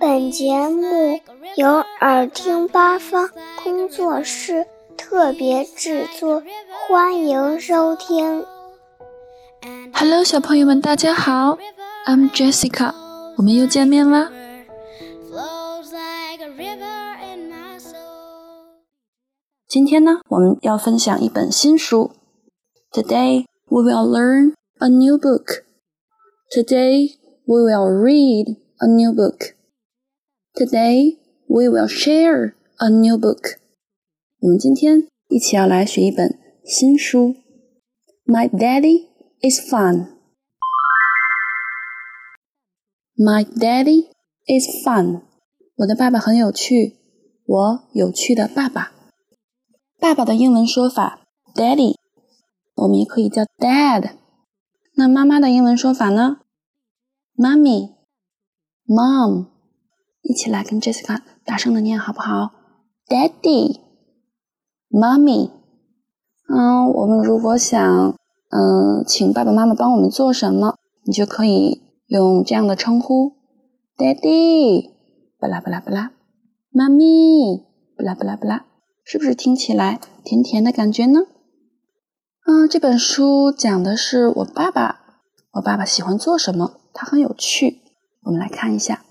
本节目由耳听八方工作室特别制作，欢迎收听。Hello，小朋友们，大家好，I'm Jessica，我们又见面啦。今天呢，我们要分享一本新书。Today we will learn a new book. Today we will read a new book. Today we will share a new book. 我们今天一起要来学一本新书。My Daddy is fun. My Daddy is fun. 我的爸爸很有趣。我有趣的爸爸。爸爸的英文说法 Daddy，我们也可以叫 Dad。那妈妈的英文说法呢？Mommy，Mom。 一起来跟 Jessica 大声的念好不好？Daddy，Mommy，嗯，我们如果想嗯请爸爸妈妈帮我们做什么，你就可以用这样的称呼：Daddy，巴拉巴拉巴拉，妈咪，巴拉巴拉巴拉，是不是听起来甜甜的感觉呢？嗯，这本书讲的是我爸爸，我爸爸喜欢做什么？他很有趣，我们来看一下。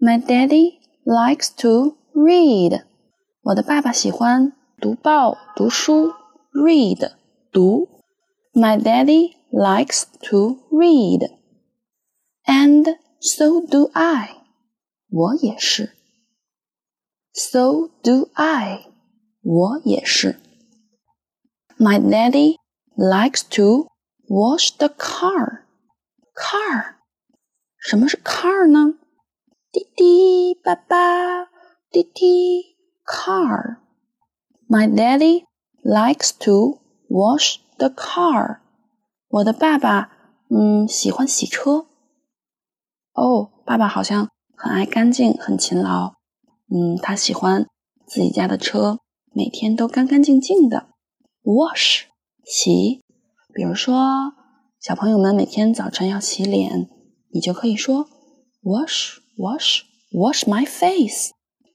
My daddy likes to read. 我的爸爸喜欢读报、读书。Read 读。My daddy likes to read. And so do I. 我也是。So do I. 我也是。My daddy likes to wash the car. Car. 什么是 car 呢？ 滴滴爸爸，滴滴 car。My daddy likes to wash the car。我的爸爸，嗯，喜欢洗车。哦，爸爸好像很爱干净，很勤劳。嗯，他喜欢自己家的车每天都干干净净的。Wash，洗。比如说，小朋友们每天早晨要洗脸，你就可以说 wash。wash wash my face，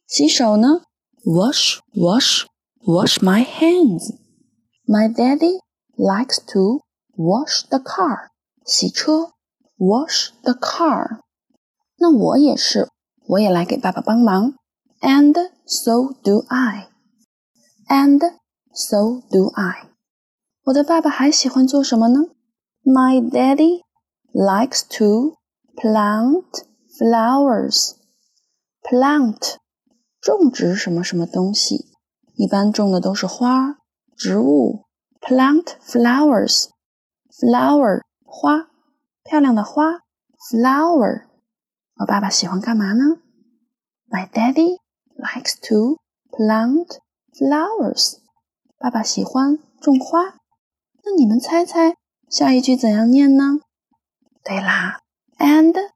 洗手呢？wash wash wash my hands。My daddy likes to wash the car，洗车，wash the car。那我也是，我也来给爸爸帮忙。And so do I。And so do I。我的爸爸还喜欢做什么呢？My daddy likes to plant Flowers, plant，种植什么什么东西，一般种的都是花、植物。Plant flowers, flower 花，漂亮的花。Flower，我爸爸喜欢干嘛呢？My daddy likes to plant flowers。爸爸喜欢种花。那你们猜猜下一句怎样念呢？对啦，and。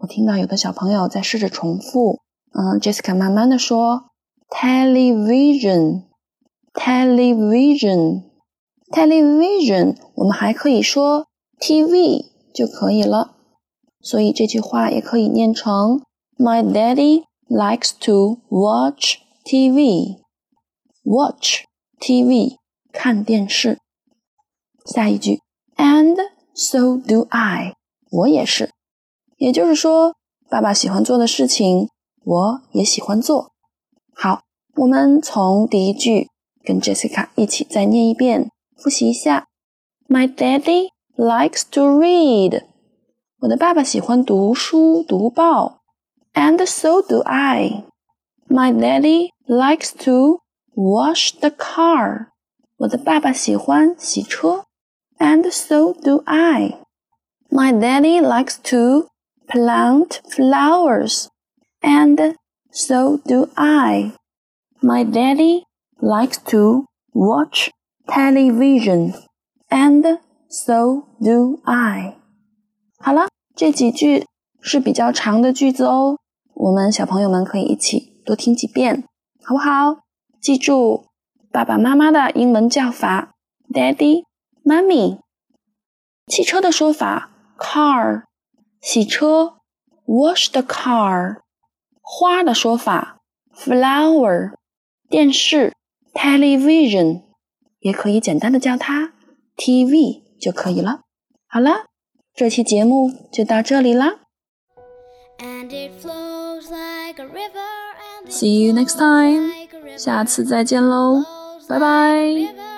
我听到有的小朋友在试着重复，嗯，Jessica 慢慢的说，television，television，television，我们还可以说 TV 就可以了。所以这句话也可以念成 My daddy likes to watch TV，watch TV 看电视。下一句，And so do I，我也是。也就是说，爸爸喜欢做的事情，我也喜欢做。好，我们从第一句跟 Jessica 一起再念一遍，复习一下。My daddy likes to read。我的爸爸喜欢读书读报。And so do I。My daddy likes to wash the car。我的爸爸喜欢洗车。And so do I。My daddy likes to plant flowers. And so do I. My daddy likes to watch television. And so do I. 好了，这几句是比较长的句子哦，我们小朋友们可以一起多听几遍，好不好？记住爸爸妈妈的英文叫法：Daddy、Mommy。汽车的说法：car， 洗车；wash the car。花的说法：flower。电视：television，也可以简单的叫它 TV 就可以了。好了。这期节目就到这里啦。See you next time，下次再见喽，拜拜。